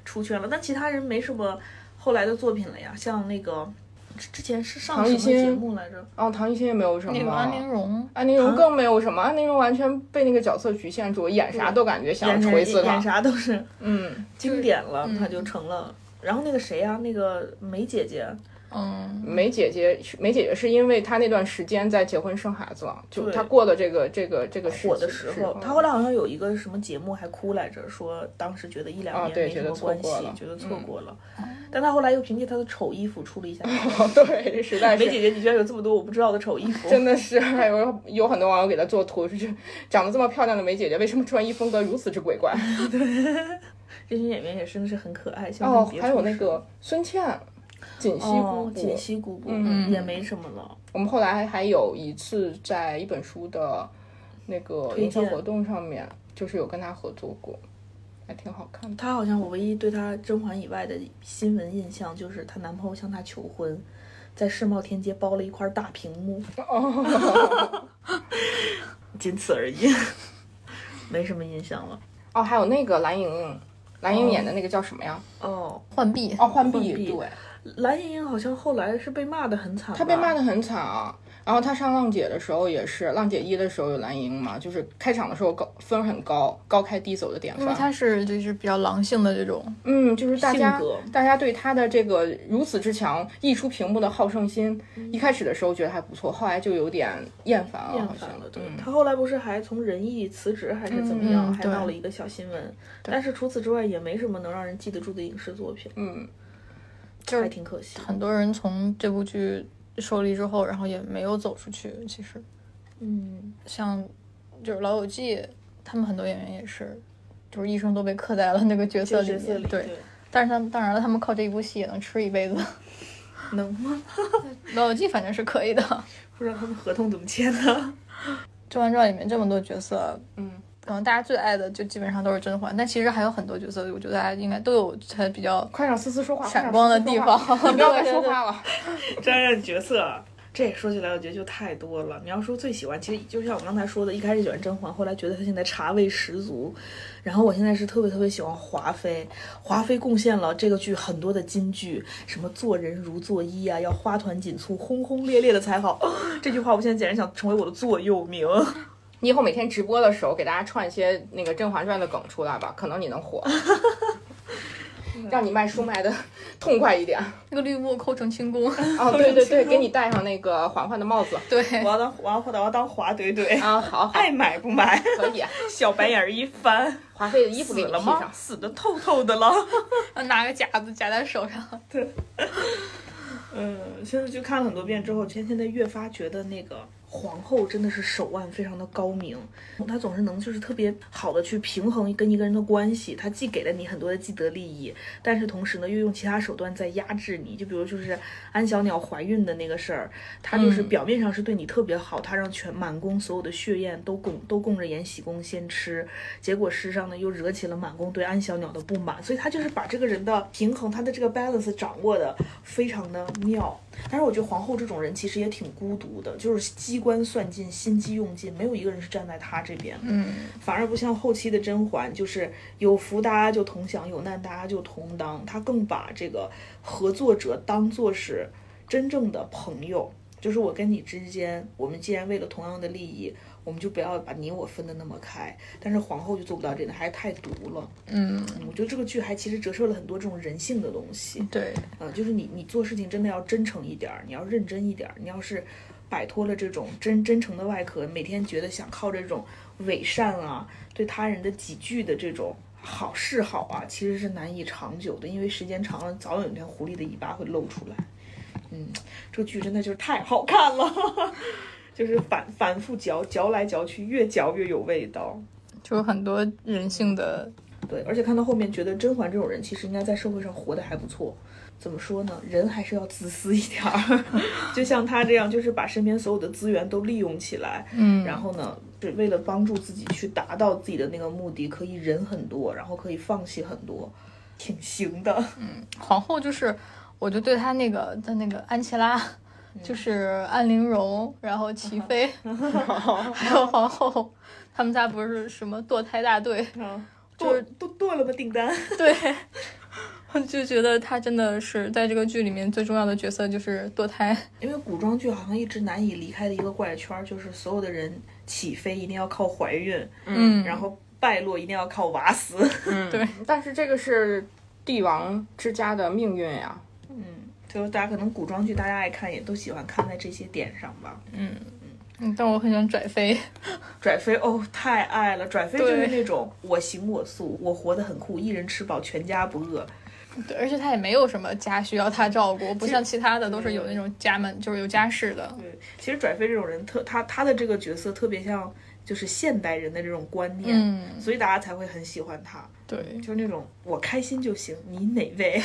Speaker 1: 出圈了。但其他人没什么后来的作品了呀，像那个之之前是上什么节目来着？”，
Speaker 3: 哦，唐艺昕也没有什么。
Speaker 2: 那个安陵容，
Speaker 3: 安陵容更没有什么，安陵容完全被那个角色局限住，演啥都感觉想锤死
Speaker 1: 演。啥都是
Speaker 3: 嗯，
Speaker 1: 经典了，
Speaker 2: 嗯
Speaker 1: 他就成了。然后那个谁呀、那个梅姐姐，
Speaker 2: 嗯，
Speaker 3: 梅姐姐，梅姐姐是因为她那段时间在结婚生孩子了，就她过了这个这个这个
Speaker 1: 火的时候，她后来好像有一个什么节目还哭来着，说当时觉得一两
Speaker 3: 啊
Speaker 1: 年没什
Speaker 3: 对觉得错
Speaker 1: 么关系，
Speaker 3: 过了
Speaker 1: 觉得错
Speaker 3: 嗯
Speaker 1: 过了。但她后来又凭借她的丑衣服出了一下。
Speaker 3: 对，实在 是
Speaker 1: 梅姐姐，你居然有这么多我不知道的丑衣服，
Speaker 3: 真的是，还有有很多网友给她做图，就是长得这么漂亮的梅姐姐，为什么穿衣风格如此之鬼怪？
Speaker 1: 对这群演员也真的是很可爱。
Speaker 3: 哦还有那个孙茜，锦溪姑
Speaker 1: 哦，
Speaker 3: 姑。
Speaker 1: 锦溪姑姑、
Speaker 3: 嗯
Speaker 1: 也没什么了。
Speaker 3: 我们后来还有一次在一本书的那个营销活动上面，就是有跟她合作过，还挺好看的。
Speaker 1: 她好像我唯一对她甄嬛以外的新闻印象就是她男朋友向她求婚，在世贸天阶包了一块大屏幕，仅此而已，没什么印象了。
Speaker 3: 哦，还有那个蓝盈莹，蓝盈莹演的那个叫什么呀？
Speaker 1: 哦，
Speaker 2: 浣碧，
Speaker 3: 哦，浣碧对，
Speaker 1: 蓝盈莹好像后来是被骂的很惨，
Speaker 3: 她被骂的很惨啊。然后她上浪姐的时候也是，浪姐一的时候有蓝盈莹嘛，就是开场的时候高分很高，高开低走的典范。
Speaker 2: 因为她是就是比较狼性的这种，
Speaker 3: 嗯，就是大家大家对她的这个如此之强溢出屏幕的好胜心，一开始的时候觉得还不错，后来就有点厌烦了，
Speaker 1: 厌烦了。对，
Speaker 3: 嗯
Speaker 1: 她后来不是还从仁义辞职还是怎么样，还闹了一个小新闻。但是除此之外也没什么能让人记得住的影视作品，
Speaker 3: 嗯，
Speaker 2: 就是
Speaker 1: 还挺可惜。
Speaker 2: 很多人从这部剧受力之后，然后也没有走出去。其实
Speaker 1: 嗯，
Speaker 2: 像就是《老友记》，他们很多演员也是，就是一生都被刻在了那个角色里面。
Speaker 1: 这角色里
Speaker 2: 对，但是他们当然了，他们靠这一部戏也能吃一辈子。
Speaker 1: 能吗？
Speaker 2: 《老友记》反正是可以的，《
Speaker 1: 不知道他们合同怎么签的。
Speaker 2: 甄嬛传》里面这么多角色，
Speaker 3: 嗯，
Speaker 2: 可能大家最爱的就基本上都是甄嬛，但其实还有很多角色，我觉得大家应该都有它比较
Speaker 3: 快让思思说话，
Speaker 2: 闪光的地方。
Speaker 3: 你不要再说话了。
Speaker 1: 沾染角色，这说起来我觉得就太多了。你要说最喜欢，其实就像我刚才说的，一开始喜欢甄嬛，后来觉得她现在茶味十足。然后我现在是特别特别喜欢华妃，华妃贡献了这个剧很多的金句，什么做人如做衣啊，要花团锦簇、轰轰烈烈的才好。这句话我现在简直想成为我的座右铭。
Speaker 3: 你以后每天直播的时候给大家串一些那个《甄嬛传》的梗出来吧，可能你能火，让你卖书卖的痛快一点。
Speaker 2: 那个绿幕扣成轻功，
Speaker 3: 哦，对对对，给你戴上那个嬛嬛的帽子。
Speaker 2: 对，
Speaker 1: 我要当我要我要当华怼怼，
Speaker 3: 啊，好好
Speaker 1: 爱买不买？
Speaker 3: 可以，
Speaker 1: 小白眼儿一翻，
Speaker 3: 华妃的衣服给
Speaker 1: 了吗？
Speaker 3: 你披上。
Speaker 1: 死的透透的了。
Speaker 2: 拿个夹子夹在手上。
Speaker 1: 嗯，现在就看了很多遍之后，现现在越发觉得那个皇后真的是手腕非常的高明，她总是能就是特别好的去平衡跟一个人的关系，她既给了你很多的既得利益，但是同时呢又用其他手段在压制你，就比如就是安小鸟怀孕的那个事儿，她就是表面上是对你特别好，她让全满宫所有的血宴都供都供着延禧宫先吃，结果事实上呢又惹起了满宫对安小鸟的不满，所以她就是把这个人的平衡，她的这个 balance 掌握的非常的妙。但是我觉得皇后这种人其实也挺孤独的，就是机关算尽，心机用尽，没有一个人是站在她这边的。
Speaker 2: 嗯，
Speaker 1: 反而不像后期的甄嬛，就是有福大家就同享，有难大家就同当。她更把这个合作者当做是真正的朋友，就是我跟你之间，我们既然为了同样的利益，我们就不要把你我分得那么开。但是皇后就做不到这点，还是太毒了。
Speaker 2: 嗯，
Speaker 1: 嗯我觉得这个剧还其实折射了很多这种人性的东西。
Speaker 2: 对，
Speaker 1: 呃，就是你你做事情真的要真诚一点儿，你要认真一点儿。你要是摆脱了这种真真诚的外壳，每天觉得想靠这种伪善啊，对他人的几句的这种好示好啊，其实是难以长久的，因为时间长了，早有一天狐狸的尾巴会露出来。嗯，这个剧真的就是太好看了，就是反反复嚼嚼来嚼去，越嚼越有味道。
Speaker 2: 就是很多人性的
Speaker 1: 对，而且看到后面，觉得甄嬛这种人其实应该在社会上活得还不错。怎么说呢？人还是要自私一点儿，就像她这样，就是把身边所有的资源都利用起来，
Speaker 2: 嗯，
Speaker 1: 然后呢，是为了帮助自己去达到自己的那个目的，可以忍很多，然后可以放弃很多，挺行的。
Speaker 2: 嗯皇后就是，我就对她那个的那个安琪拉，就是安陵容，然后齐妃，还有皇后，他们家不是什么堕胎大队，
Speaker 1: 嗯，
Speaker 2: 就
Speaker 1: 都剁了吧？订单？
Speaker 2: 对，我就觉得她真的是在这个剧里面最重要的角色就是堕胎。
Speaker 1: 因为古装剧好像一直难以离开的一个怪圈儿，就是所有的人起飞一定要靠怀孕，
Speaker 2: 嗯，
Speaker 1: 然后败落一定要靠瓦死。
Speaker 3: 嗯，
Speaker 2: 对。
Speaker 3: 但是这个是帝王之家的命运呀。
Speaker 1: 嗯，就是大家可能古装剧大家爱看，也都喜欢看在这些点上吧。
Speaker 2: 嗯嗯，但我很喜欢拽飞。
Speaker 1: 拽飞哦，太爱了！拽飞就是那种我行我素，我活得很酷，一人吃饱全家不饿。
Speaker 2: 对，而且他也没有什么家需要他照顾，不像其他的都是有那种家门，就是有家室的。
Speaker 1: 对，其实拽飞这种人特，他他的这个角色特别像就是现代人的这种观念，
Speaker 2: 嗯，
Speaker 1: 所以大家才会很喜欢他。
Speaker 2: 对
Speaker 1: 就是那种我开心就行，你哪位？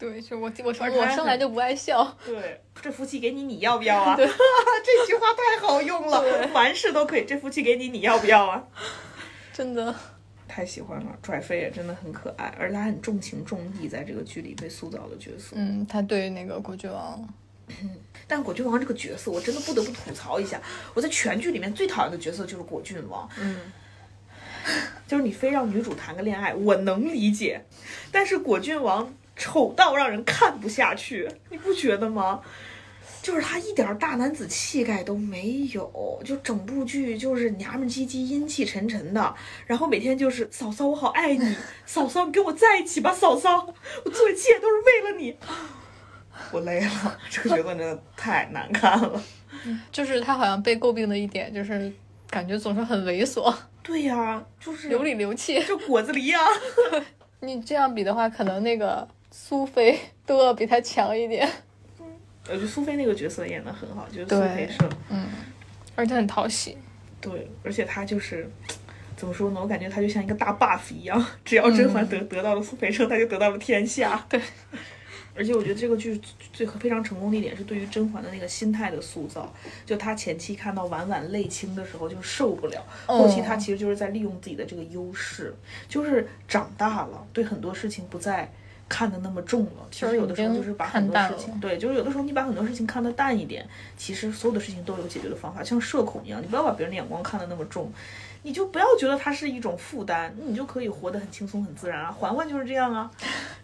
Speaker 2: 对，就我我
Speaker 1: 而且还很
Speaker 2: 我生来就不爱笑。
Speaker 1: 对，这福气给你，你要不要啊？这句话太好用了，凡事都可以。这福气给你，你要不要啊？
Speaker 2: 真的，
Speaker 1: 太喜欢了，拽飞也真的很可爱，而且她很重情重义，在这个剧里被塑造的角色。
Speaker 2: 嗯，他对那个果郡王，
Speaker 1: 但果郡王这个角色，我真的不得不吐槽一下，我在全剧里面最讨厌的角色就是果郡王。
Speaker 3: 嗯，
Speaker 1: 就是你非让女主谈个恋爱，我能理解，但是果郡王丑到让人看不下去，你不觉得吗？就是他一点大男子气概都没有，就整部剧就是娘们唧唧、阴气沉沉的，然后每天就是嫂嫂我好爱你，嫂嫂你跟我在一起吧，嫂嫂我做一切都是为了你。我累了，这个角色真的太难看了。
Speaker 2: 就是他好像被诟病的一点就是感觉总是很猥琐，
Speaker 1: 对呀、就是
Speaker 2: 流里流气。
Speaker 1: 就果子狸呀、
Speaker 2: 你这样比的话，可能那个苏菲都要比他强一点。
Speaker 1: 我觉得苏菲那个角色演的很好，就是苏
Speaker 2: 对
Speaker 1: 菲是。
Speaker 2: 嗯，而且很讨喜。
Speaker 1: 对，而且他就是怎么说呢？我感觉他就像一个大 buff 一样，只要甄嬛得、得到了苏培盛，他就得到了天下。
Speaker 2: 对。
Speaker 1: 而且我觉得这个剧最非常成功的一点是对于甄嬛的那个心态的塑造。就她前期看到婉婉泪倾的时候就受不了，后期她其实就是在利用自己的这个优势，就是长大了，对很多事情不再看得那么重了。其实有的时候就是把很多事情，对，就是有的时候你把很多事情看得淡一点，其实所有的事情都有解决的方法，像社恐一样，你不要把别人的眼光看得那么重。你就不要觉得它是一种负担，你就可以活得很轻松、很自然啊。嬛嬛就是这样啊，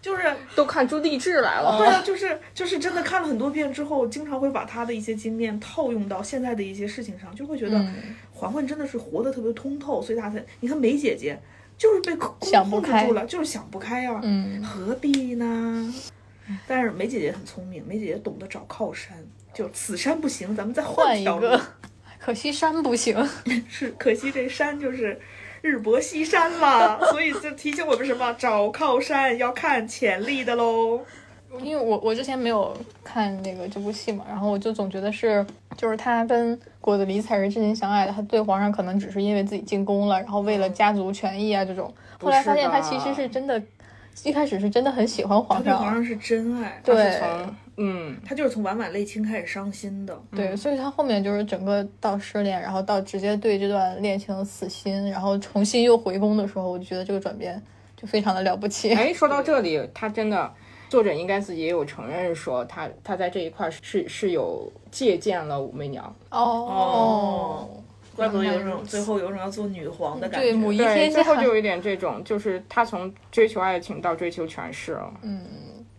Speaker 1: 就是
Speaker 3: 都看出励志来了。
Speaker 1: 对啊，就是就是真的看了很多遍之后，经常会把她的一些经验套用到现在的一些事情上，就会觉得
Speaker 2: 嗯
Speaker 1: 嬛嬛真的是活得特别通透，所以她才你看梅姐姐就是被控
Speaker 2: 想不开
Speaker 1: 控制住了，就是想不开呀、
Speaker 2: 嗯，
Speaker 1: 何必呢？但是梅姐姐很聪明，梅姐姐懂得找靠山，就此山不行，咱们再条。
Speaker 2: 换一个。可惜山不行。
Speaker 1: 是，可惜这山就是日薄西山了，所以就提醒我们什么？找靠山要看潜力的喽。
Speaker 2: 因为我我之前没有看那个这部戏嘛，然后我就总觉得是，就是他跟果子狸才是真心相爱的，他对皇上可能只是因为自己进宫了，然后为了家族权益啊这种。后来发现他其实是真的，一开始是真的很喜欢皇上，
Speaker 1: 他对皇上是真爱，
Speaker 2: 对
Speaker 3: 从嗯，
Speaker 1: 他就是从婉婉泪清开始伤心的。
Speaker 2: 对，所以他后面就是整个到失恋，然后到直接对这段恋情死心，然后重新又回宫的时候，我就觉得这个转变就非常的了不起。
Speaker 3: 哎，说到这里，他真的作者应该自己也有承认说他他在这一块是是有借鉴了武媚娘。
Speaker 2: 哦，
Speaker 1: 怪不得有种最后有种要做女皇的感觉。
Speaker 2: 对母仪，天下
Speaker 3: 最后就有一点这种，就是他从追求爱情到追求权势了。
Speaker 2: 嗯，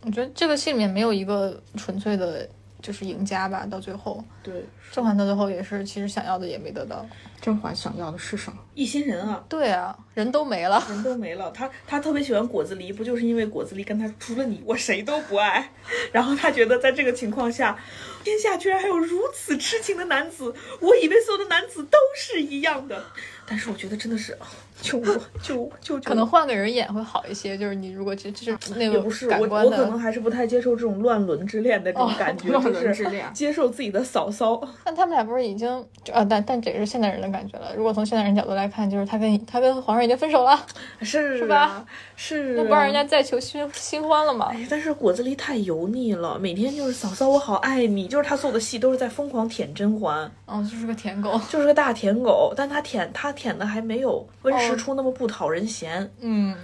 Speaker 2: 我觉得这个戏里面没有一个纯粹的，就是赢家吧。到最后，
Speaker 1: 对，
Speaker 2: 甄嬛到最后也是，其实想要的也没得到。
Speaker 3: 甄嬛想要的是什么？
Speaker 1: 一心人啊，
Speaker 2: 对啊，人都没了。
Speaker 1: 人都没了。他他特别喜欢果子狸，不就是因为果子狸跟他除了你，我谁都不爱。然后他觉得在这个情况下，天下居然还有如此痴情的男子，我以为所有的男子都是一样的。但是我觉得真的是，啊救我，救我，救救！
Speaker 2: 可能换个人演会好一些，就是你如果这就是那个
Speaker 1: 不是我，我可能还是不太接受这种乱伦之恋的这种
Speaker 2: 哦
Speaker 1: 感觉，
Speaker 3: 乱
Speaker 1: 就是
Speaker 3: 伦之恋
Speaker 1: 接受自己的嫂嫂。
Speaker 2: 但他们俩不是已经就啊，但但这个是现代人的感觉了。如果从现代人角度来看，就是他跟他跟皇上已经分手了，
Speaker 1: 是
Speaker 2: 是吧
Speaker 1: 啊？是啊，
Speaker 2: 那不让人家再求新新欢了吗？
Speaker 1: 哎呀，但是果子狸太油腻了，每天就是嫂嫂我好爱你，就是他所有的戏都是在疯狂舔甄嬛，
Speaker 2: 嗯，就是个舔狗。
Speaker 1: 就是个大舔狗，但他舔他舔的还没有温实
Speaker 2: 哦
Speaker 1: 初那么不讨人嫌。
Speaker 2: 嗯，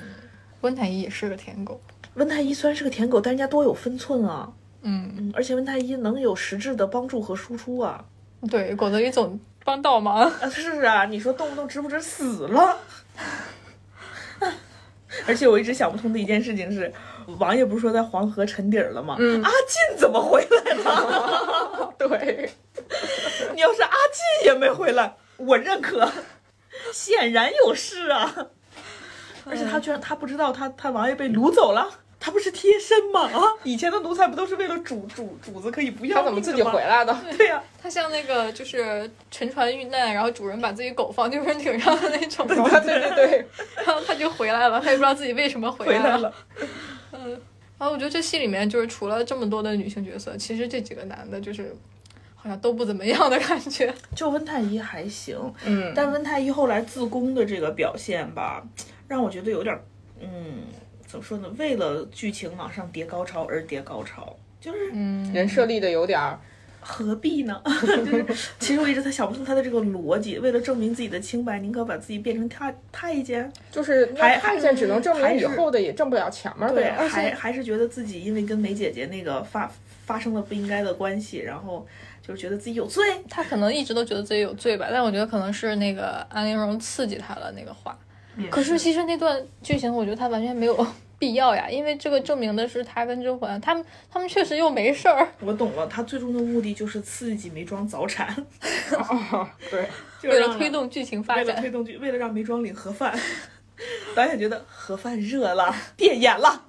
Speaker 2: 温太医也是个舔狗。
Speaker 1: 温太医虽然是个舔狗，但人家多有分寸啊，
Speaker 2: 嗯，
Speaker 1: 嗯，而且温太医能有实质的帮助和输出啊。
Speaker 2: 对，果子狸总帮倒忙。
Speaker 1: 啊，是啊，你说动不动值不值死了？而且我一直想不通的一件事情是，王爷不是说在黄河沉底儿了吗？
Speaker 3: 嗯
Speaker 1: 阿进怎么回来了？
Speaker 3: 对，
Speaker 1: 你要是阿进也没回来，我认可，显然有事啊。而且他居然他不知道他他王爷被掳走了。他不是贴身吗？啊，以前的奴才不都是为了主主主子可以不要
Speaker 3: 他怎么自己回
Speaker 1: 来？
Speaker 3: 的？
Speaker 1: 对呀、
Speaker 2: 他像那个就是沉船遇难，然后主人把自己狗放救生艇上的那种，
Speaker 3: 对对对，
Speaker 2: 然后他就回来了，他也不知道自己为什么回
Speaker 1: 来了。
Speaker 2: 嗯，然后我觉得这戏里面就是除了这么多的女性角色，其实这几个男的就是好像都不怎么样的感觉。
Speaker 1: 就温太医还行，
Speaker 3: 嗯，
Speaker 1: 但温太医后来自宫的这个表现吧，让我觉得有点儿，嗯，怎么说呢？为了剧情往上叠高潮而叠高潮，就是
Speaker 2: 嗯，
Speaker 3: 人设立的有点儿，
Speaker 1: 何必呢？就是其实我一直在想不通他的这个逻辑，为了证明自己的清白，宁可把自己变成太太监，
Speaker 3: 就是那
Speaker 1: 还
Speaker 3: 太监只能证明
Speaker 1: 还
Speaker 3: 以后的，也挣不了前面的
Speaker 1: 对，还还是觉得自己因为跟梅姐姐那个发发生了不应该的关系，然后就是觉得自己有罪。
Speaker 2: 他可能一直都觉得自己有罪吧，但我觉得可能是那个安陵容刺激他了那个话。可是其实那段剧情，我觉得他完全没有 必要呀，因为这个证明的是他跟甄嬛，他们他们确实又没事儿，
Speaker 1: 我懂了，他最终的目的就是刺激梅庄早产，
Speaker 3: 哦，对，
Speaker 1: 就
Speaker 2: 为了推动剧情发
Speaker 1: 为了
Speaker 2: 展。
Speaker 1: 推动剧，为了让梅庄领盒饭，导演觉得盒饭热了，变演了。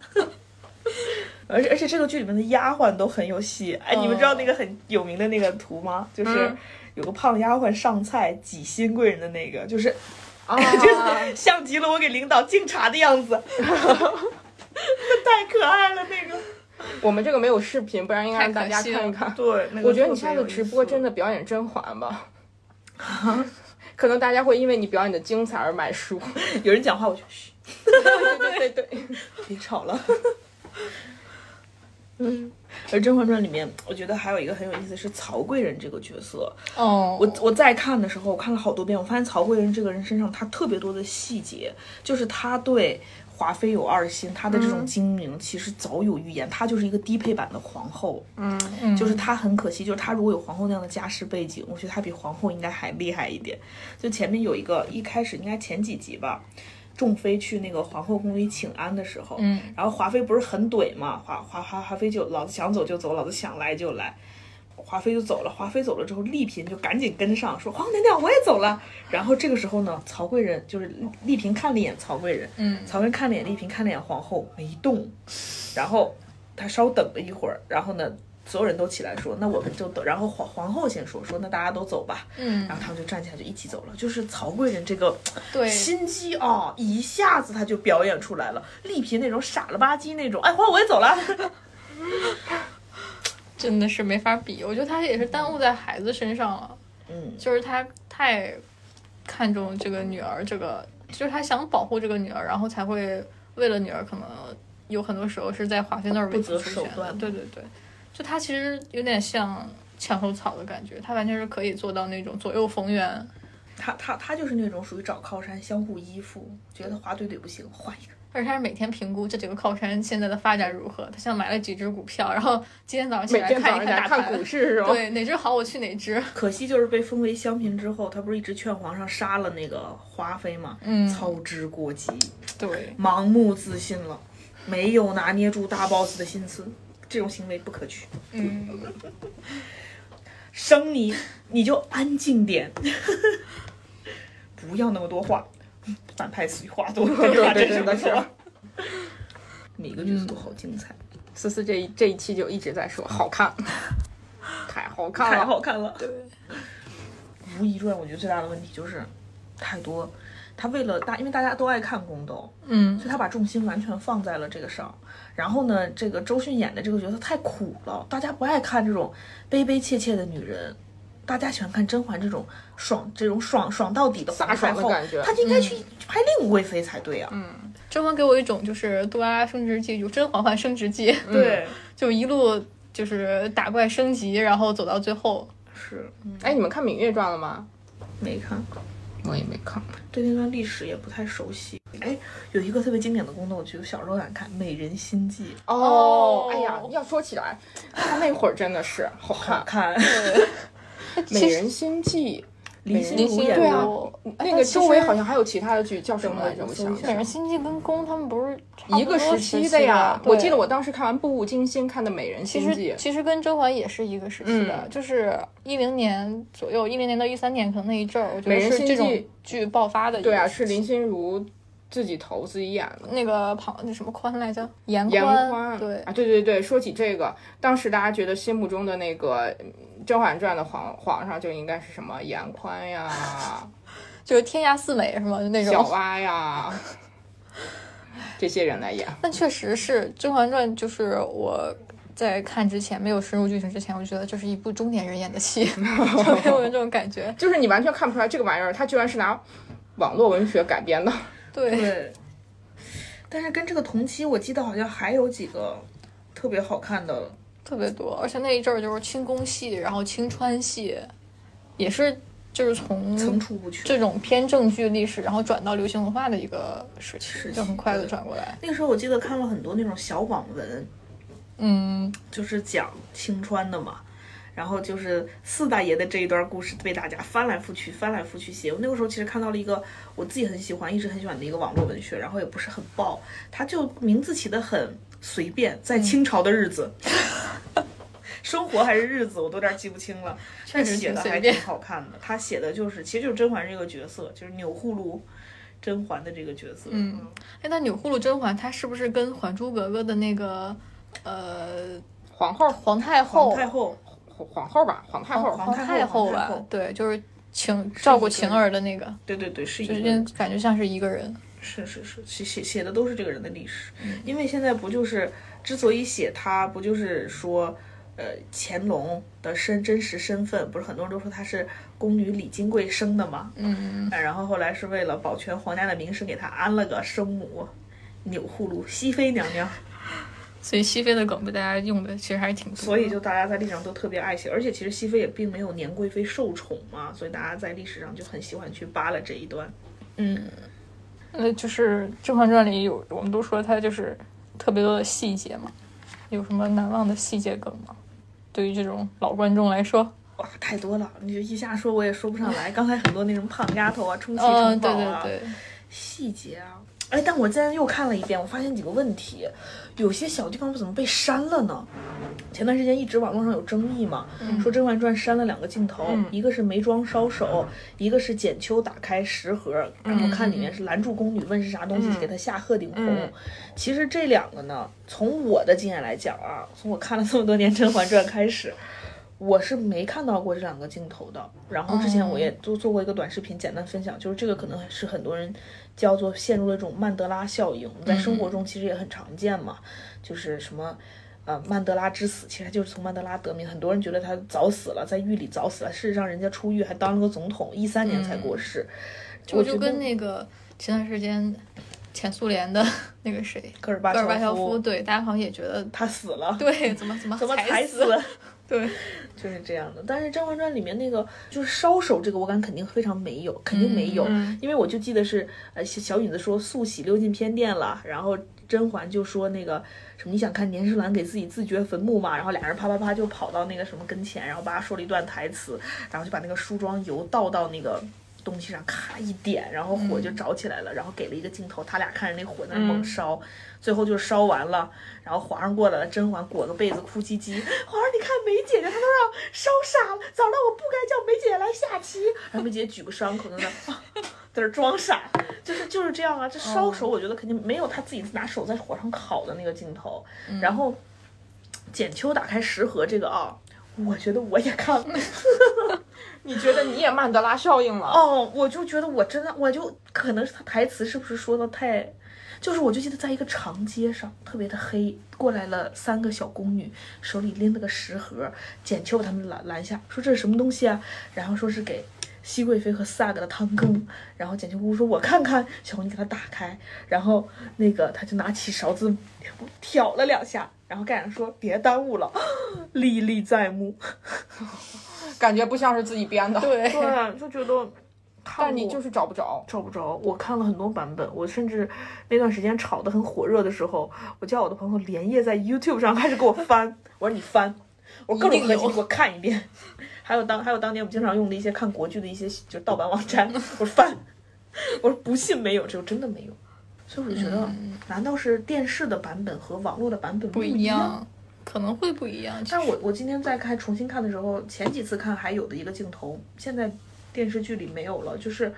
Speaker 1: 而且而且这个剧里面的丫鬟都很有戏，哎，你们知道那个很有名的那个图吗？就是
Speaker 3: 嗯
Speaker 1: 有个胖丫鬟上菜挤新贵人的那个，就是
Speaker 3: 啊，
Speaker 1: 就是像极了我给领导敬茶的样子，太可爱了那个。
Speaker 3: 我们这个没有视频，不然应该让大家看一看。
Speaker 1: 对，那个
Speaker 3: 我觉得你下次直播真的表演甄嬛吧，可能大家会因为你表演的精彩而买书。
Speaker 1: 有人讲话，我就嘘，
Speaker 3: 对对对对，
Speaker 1: 别吵了。嗯，而《甄嬛传》里面，我觉得还有一个很有意思是曹贵人这个角色。
Speaker 2: 哦，
Speaker 1: 我我在看的时候，我看了好多遍，我发现曹贵人这个人身上他特别多的细节，就是他对华妃有二心，他的这种精明其实早有预言，他就是一个低配版的皇后。
Speaker 3: 嗯，
Speaker 1: 就是他很可惜，就是他如果有皇后那样的家世背景，我觉得他比皇后应该还厉害一点。就前面有一个，一开始应该前几集吧，众妃去那个皇后宫里请安的时候，
Speaker 2: 嗯，
Speaker 1: 然后华妃不是很怼嘛，华华华华妃就老子想走就走，老子想来就来。华妃就走了，华妃走了之后，丽嫔就赶紧跟上，说皇后娘娘我也走了。然后这个时候呢，曹贵人就是丽嫔看了一眼曹贵人，
Speaker 2: 嗯
Speaker 1: 曹贵人看了一眼丽嫔，看了一眼皇后，没动。然后她稍等了一会儿，然后呢，所有人都起来说，那我们就等。然后皇皇后先说，说那大家都走吧。
Speaker 2: 嗯
Speaker 1: 然后他们就站起来就一起走了。就是曹贵人这个
Speaker 2: 对
Speaker 1: 心机啊、一下子他就表演出来了。丽嫔那种傻了吧唧那种，哎，皇后我也走了。
Speaker 2: 真的是没法比。我觉得他也是耽误在孩子身上了，
Speaker 1: 嗯，
Speaker 2: 就是他太看重这个女儿，这个就是他想保护这个女儿，然后才会为了女儿，可能有很多时候是在华妃那儿
Speaker 1: 不择。手段
Speaker 2: 对对对，就他其实有点像墙头草的感觉，他完全是可以做到那种左右逢源。
Speaker 1: 他他他就是那种属于找靠山相互依附，觉得华怼怼不行，换一个。
Speaker 2: 而且他是每天评估这几个靠山现在的发展如何，他像买了几只股票，然后今天早上起来看一
Speaker 3: 早上来看
Speaker 2: 看，
Speaker 3: 股市是吧？
Speaker 2: 对哪只好我去哪只。
Speaker 1: 可惜就是被封为香嫔之后，他不是一直劝皇上杀了那个华妃吗？
Speaker 2: 嗯
Speaker 1: 操之过急，
Speaker 2: 对，
Speaker 1: 盲目自信了，没有拿捏住大 boss 的心思，这种行为不可取。
Speaker 2: 嗯，
Speaker 1: 生你你就安静点，不要那么多话。反派死于话多，真 是
Speaker 3: 的是
Speaker 1: 错。每个角色都好精彩，
Speaker 3: 思思这一这一期就一直在说好看，太好看了太。
Speaker 1: 好看了。
Speaker 2: 对，《
Speaker 1: 如懿传》我觉得最大的问题就是太多。他为了大，因为大家都爱看宫斗，
Speaker 2: 嗯
Speaker 1: 所以他把重心完全放在了这个上。然后呢，这个周迅演的这个角色太苦了，大家不爱看这种悲悲切切的女人，大家喜欢看甄嬛这种爽、这种爽爽到底的
Speaker 3: 飒爽的感觉
Speaker 1: 她应该去拍令贵妃才对啊。嗯，
Speaker 2: 甄嬛给我一种就是杜拉拉升职记，就甄嬛嬛升职记，
Speaker 1: 对，
Speaker 2: 就一路就是打怪升级，然后走到最后。
Speaker 1: 是
Speaker 3: 哎，你们看《芈月传》了吗？
Speaker 1: 没看，
Speaker 3: 我也没看。
Speaker 1: 对那段历史也不太熟悉。哎，有一个特别经典的宫斗剧，我小时候爱看《美人心计》，
Speaker 3: 哦，哎呀，要说起来，他那会儿真的是好
Speaker 1: 好
Speaker 3: 看，
Speaker 1: 看。
Speaker 3: 《美人心计》。
Speaker 1: 林心如演的
Speaker 3: 对啊，那个周围好像还有其他的剧，叫什么来着？我想
Speaker 1: 对
Speaker 3: 想
Speaker 2: 美人心计跟宫他们不是差
Speaker 3: 一个时期
Speaker 2: 的
Speaker 3: 呀。我记得我当时看完《步步惊心》，看的《美人心计
Speaker 2: 实》。其实跟甄嬛也是一个时期的，
Speaker 3: 嗯
Speaker 2: 就是一零年左右，一零年到一三年，可能那一阵儿，我觉
Speaker 3: 美人心
Speaker 2: 得是这种
Speaker 3: 计
Speaker 2: 剧爆发的
Speaker 3: 对啊，是林心如自己投自己演的。
Speaker 2: 那个庞那什么宽来着，严
Speaker 3: 严
Speaker 2: 宽，对
Speaker 3: 啊，对对对，说起这个，当时大家觉得心目中的那个嗯《甄嬛传》的皇皇上就应该是什么严宽呀、
Speaker 2: 就是天下四美是吗？就那种小。
Speaker 3: 蛙呀，这些人来演。
Speaker 2: 但确实是《甄嬛传》，就是我在看之前没有深入剧情之前，我就觉得这是一部中年人演的戏，就给我有这种感觉。
Speaker 3: 就是你完全看不出来这个玩意儿，它居然是拿网络文学改编的。
Speaker 2: 对，
Speaker 1: 对，但是跟这个同期，我记得好像还有几个特别好看的。
Speaker 2: 特别多，而且那一阵儿就是清宫戏，然后青川戏，也是就是从
Speaker 1: 层出不穷。
Speaker 2: 这种偏正剧历史，然后转到流行文化的一个时期，
Speaker 1: 时期
Speaker 2: 就很快的转过来。
Speaker 1: 那个时候我记得看了很多那种小网文，
Speaker 2: 嗯，
Speaker 1: 就是讲清川的嘛。然后就是四大爷的这一段故事被大家翻来覆去、翻来覆去写。我那个时候其实看到了一个我自己很喜欢、一直很喜欢的一个网络文学，然后也不是很爆，它就名字起得很随便，在清朝的日子。生活还是日子，我都有点记不清了。确
Speaker 2: 实
Speaker 1: 写的
Speaker 2: 挺随便
Speaker 1: 还挺好看的。他写的就是，其实就是甄嬛这个角色，就是钮祜禄甄嬛的这个角色。
Speaker 2: 嗯，哎，那钮祜禄甄嬛她是不是跟《还珠格格》的那个呃
Speaker 3: 皇后，
Speaker 2: 皇太后
Speaker 1: 皇太后，
Speaker 3: 皇皇后吧，皇太后。
Speaker 1: 皇太后
Speaker 2: 皇太后吧
Speaker 1: 后？
Speaker 2: 对，就是晴照顾晴儿的那个，
Speaker 1: 对对对，是一
Speaker 2: 就
Speaker 1: 个
Speaker 2: 是感觉像是一个人。
Speaker 1: 是是是，写写写的都是这个人的历史。
Speaker 2: 嗯
Speaker 1: 因为现在不就是之所以写他，不就是说，呃，乾隆的身真实身份，不是很多人都说他是宫女李金贵生的嘛？
Speaker 2: 嗯，
Speaker 1: 啊然后后来是为了保全皇家的名声，给他安了个生母钮祜禄，熹妃娘娘。
Speaker 2: 所以熹妃的梗被大家用的其实还是挺多。
Speaker 1: 所以就大家在历史上都特别爱写，而且其实熹妃也并没有年贵妃受宠嘛，所以大家在历史上就很喜欢去扒拉这一段。
Speaker 2: 嗯，那就是《甄嬛传》里有，我们都说它就是特别多的细节嘛，有什么难忘的细节梗吗？对于这种老观众来说，
Speaker 1: 哇，太多了，你就一下说我也说不上来。刚才很多那种胖丫头啊、充气
Speaker 2: 嗯，
Speaker 1: 城堡啊，
Speaker 2: 对对对，
Speaker 1: 细节啊。哎，但我今天又看了一遍，我发现几个问题，有些小地方怎么被删了呢？前段时间一直网络上有争议嘛，说《甄嬛传》删了两个镜头，一个是眉庄烧手，一个是简秋打开食盒，然后看里面是拦住宫女问是啥东西，给她下鹤顶红。其实这两个呢，从我的经验来讲啊，从我看了这么多年《甄嬛传》开始。我是没看到过这两个镜头的，然后之前我也做做过一个短视频，简单分享，就是这个可能是很多人叫做陷入了这种曼德拉效应，我们在生活中其实也很常见嘛，就是什么。呃，曼德拉之死其实就是从曼德拉得名，很多人觉得他早死了，在狱里早死了。事实上，人家出狱还当了个总统，一三年才过世。
Speaker 2: 就就
Speaker 1: 我觉得
Speaker 2: 跟那个前段时间前苏联的那个谁
Speaker 1: 戈尔巴
Speaker 2: 戈尔巴乔
Speaker 1: 夫
Speaker 2: 夫，对，大家好像也觉得
Speaker 1: 他死了，
Speaker 2: 对，怎么怎么
Speaker 1: 怎么死了？
Speaker 2: 对，
Speaker 1: 就是这样的。但是《甄嬛传》里面那个就是烧手这个，我敢肯定非常没有，肯定没有，
Speaker 2: 嗯
Speaker 1: 因为我就记得是呃小小允子说素喜溜进偏殿了，然后甄嬛就说那个什么你想看年世兰给自己自掘坟墓嘛，然后俩人啪啪啪就跑到那个什么跟前，然后把他说了一段台词，然后就把那个梳妆油倒到那个。东西上咔一点，然后火就着起来了，然后给了一个镜头，他俩看着那火在那猛烧，最后就烧完了，然后皇上过来了，甄嬛裹个被子哭唧唧，皇上你看梅姐姐她都让烧傻了，早知道我不该叫梅姐姐来下棋。然后梅姐姐举个伤口在那、啊、在那装傻，就是就是这样啊。这烧手我觉得肯定没有他自己拿手在火上烤的那个镜头。然后简秋打开食盒这个啊，我觉得我也看了。
Speaker 3: 你觉得你也曼德拉效应了？
Speaker 1: 哦，我就觉得我真的，我就可能是他台词是不是说的太，就是我就记得在一个长街上，特别的黑，过来了三个小宫女，手里拎了个食盒，简秋把他们拦拦下，说这是什么东西啊？然后说是给熹贵妃和四阿哥的汤羹，然后简秋姑姑说我看看，小红你给他打开，然后那个他就拿起勺子挑了两下，然后盖上说别耽误了，历历在目。
Speaker 3: 感觉不像是自己编的。
Speaker 2: 对，
Speaker 1: 对，就觉得
Speaker 3: 但你就是找不着。
Speaker 1: 找不着。我看了很多版本，我甚至那段时间炒得很火热的时候，我叫我的朋友连夜在 YouTube 上开始给我翻。我说你翻，我说各种合集给我看一遍。还有当还有当年我们经常用的一些看国剧的一些就是盗版网站，我说翻，我说不信没有，这就真的没有。所以我就觉得，难道是电视的版本和网络的版本
Speaker 2: 不
Speaker 1: 一
Speaker 2: 一样，可能会不一样。
Speaker 1: 但我我今天在看重新看的时候，前几次看还有的一个镜头，现在电视剧里没有了，就是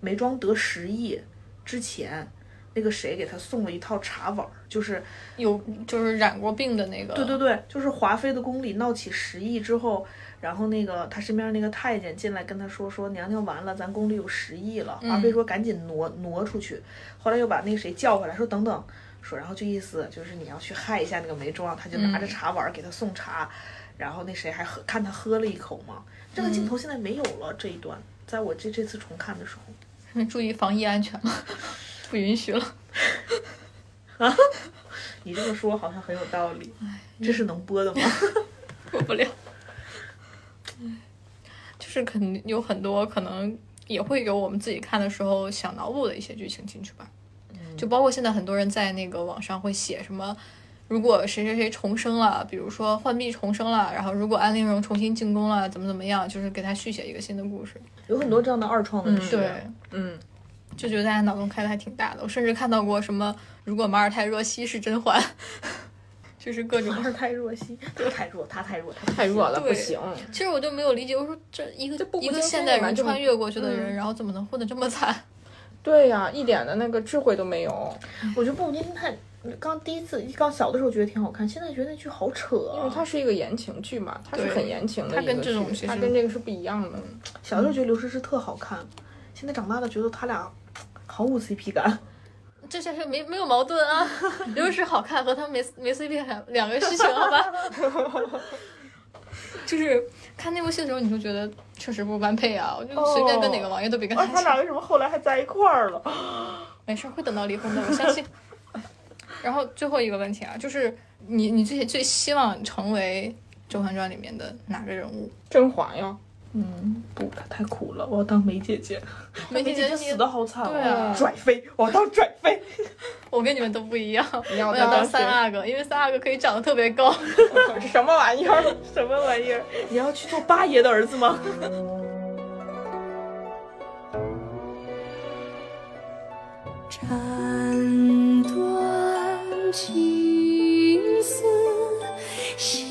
Speaker 1: 眉庄得十亿之前，那个谁给他送了一套茶碗儿，就是
Speaker 2: 有就是染过病的那个，
Speaker 1: 对对对，就是华妃的宫里闹起十亿之后，然后那个他身边那个太监进来跟他说说娘娘完了，咱宫里有十亿了。华妃说赶紧挪挪出去，后来又把那个谁叫回来，说等等，说然后就意思就是你要去害一下那个梅庄，他就拿着茶碗儿给他送茶，然后那谁还喝看他喝了一口嘛。这个镜头现在没有了这一段，在我这这次重看的时候，
Speaker 2: 注意防疫安全了，不允许了。
Speaker 1: 啊 你这么说好像很有道理。这是能播的吗？
Speaker 2: 播不了。就是肯定有很多可能也会有我们自己看的时候想脑补的一些剧情进去吧，就包括现在很多人在那个网上会写什么，如果谁谁谁重生了，比如说浣碧重生了，然后如果安陵容重新进宫了，怎么怎么样，就是给他续写一个新的故事。
Speaker 1: 有很多这样的二创的剧。
Speaker 2: 对，
Speaker 3: 嗯，
Speaker 2: 就觉得大家脑洞开的还挺大的。我甚至看到过什么，如果马尔泰若曦是甄嬛，就是各种
Speaker 1: 马尔泰若曦，这个太弱，他太弱，他
Speaker 3: 太弱了，不行。
Speaker 2: 其实我就没有理解，我说这一个一个现代人穿越过去的人，
Speaker 3: 嗯
Speaker 2: 然后怎么能混得这么惨？
Speaker 3: 对呀、一点的那个智慧都没有，
Speaker 1: 我觉得《步步惊心》太，刚第一次刚小的时候觉得挺好看，现在觉得那剧好扯
Speaker 3: 因为
Speaker 1: 啊。
Speaker 3: 它是一个言情剧嘛，它是很言情的
Speaker 2: 它
Speaker 3: 一个剧，
Speaker 2: 跟这种
Speaker 3: 它跟这个是不一样的。
Speaker 1: 小的时候觉得刘诗诗特好看，现在长大了觉得他俩毫无 CP 感。
Speaker 2: 这些是没没有矛盾啊，刘诗诗好看和他没没 CP 感两个事情，好吧？就是看那部戏的时候，你就觉得确实不般配啊，我就随便跟哪个王爷都比跟
Speaker 1: 啊，
Speaker 2: 他
Speaker 1: 他俩为什么后来还在一块儿了？
Speaker 2: 没事儿，会等到离婚的，我相信。然后最后一个问题啊，就是你你最最希望成为《甄嬛传》里面的哪个人物？
Speaker 3: 甄嬛呀，
Speaker 1: 嗯，不，她太苦了，我要当梅姐姐。
Speaker 2: 梅姐姐
Speaker 1: 死的好惨、
Speaker 2: 对啊
Speaker 1: 拽妃，我要当拽妃。
Speaker 2: 我跟你们都不一样，
Speaker 3: 要
Speaker 2: 我要当三阿哥，因为三阿哥可以长得特别高。
Speaker 3: 什么玩意儿？
Speaker 1: 什么玩意儿？你要去做八爷的儿子吗？
Speaker 4: 斩断情丝，心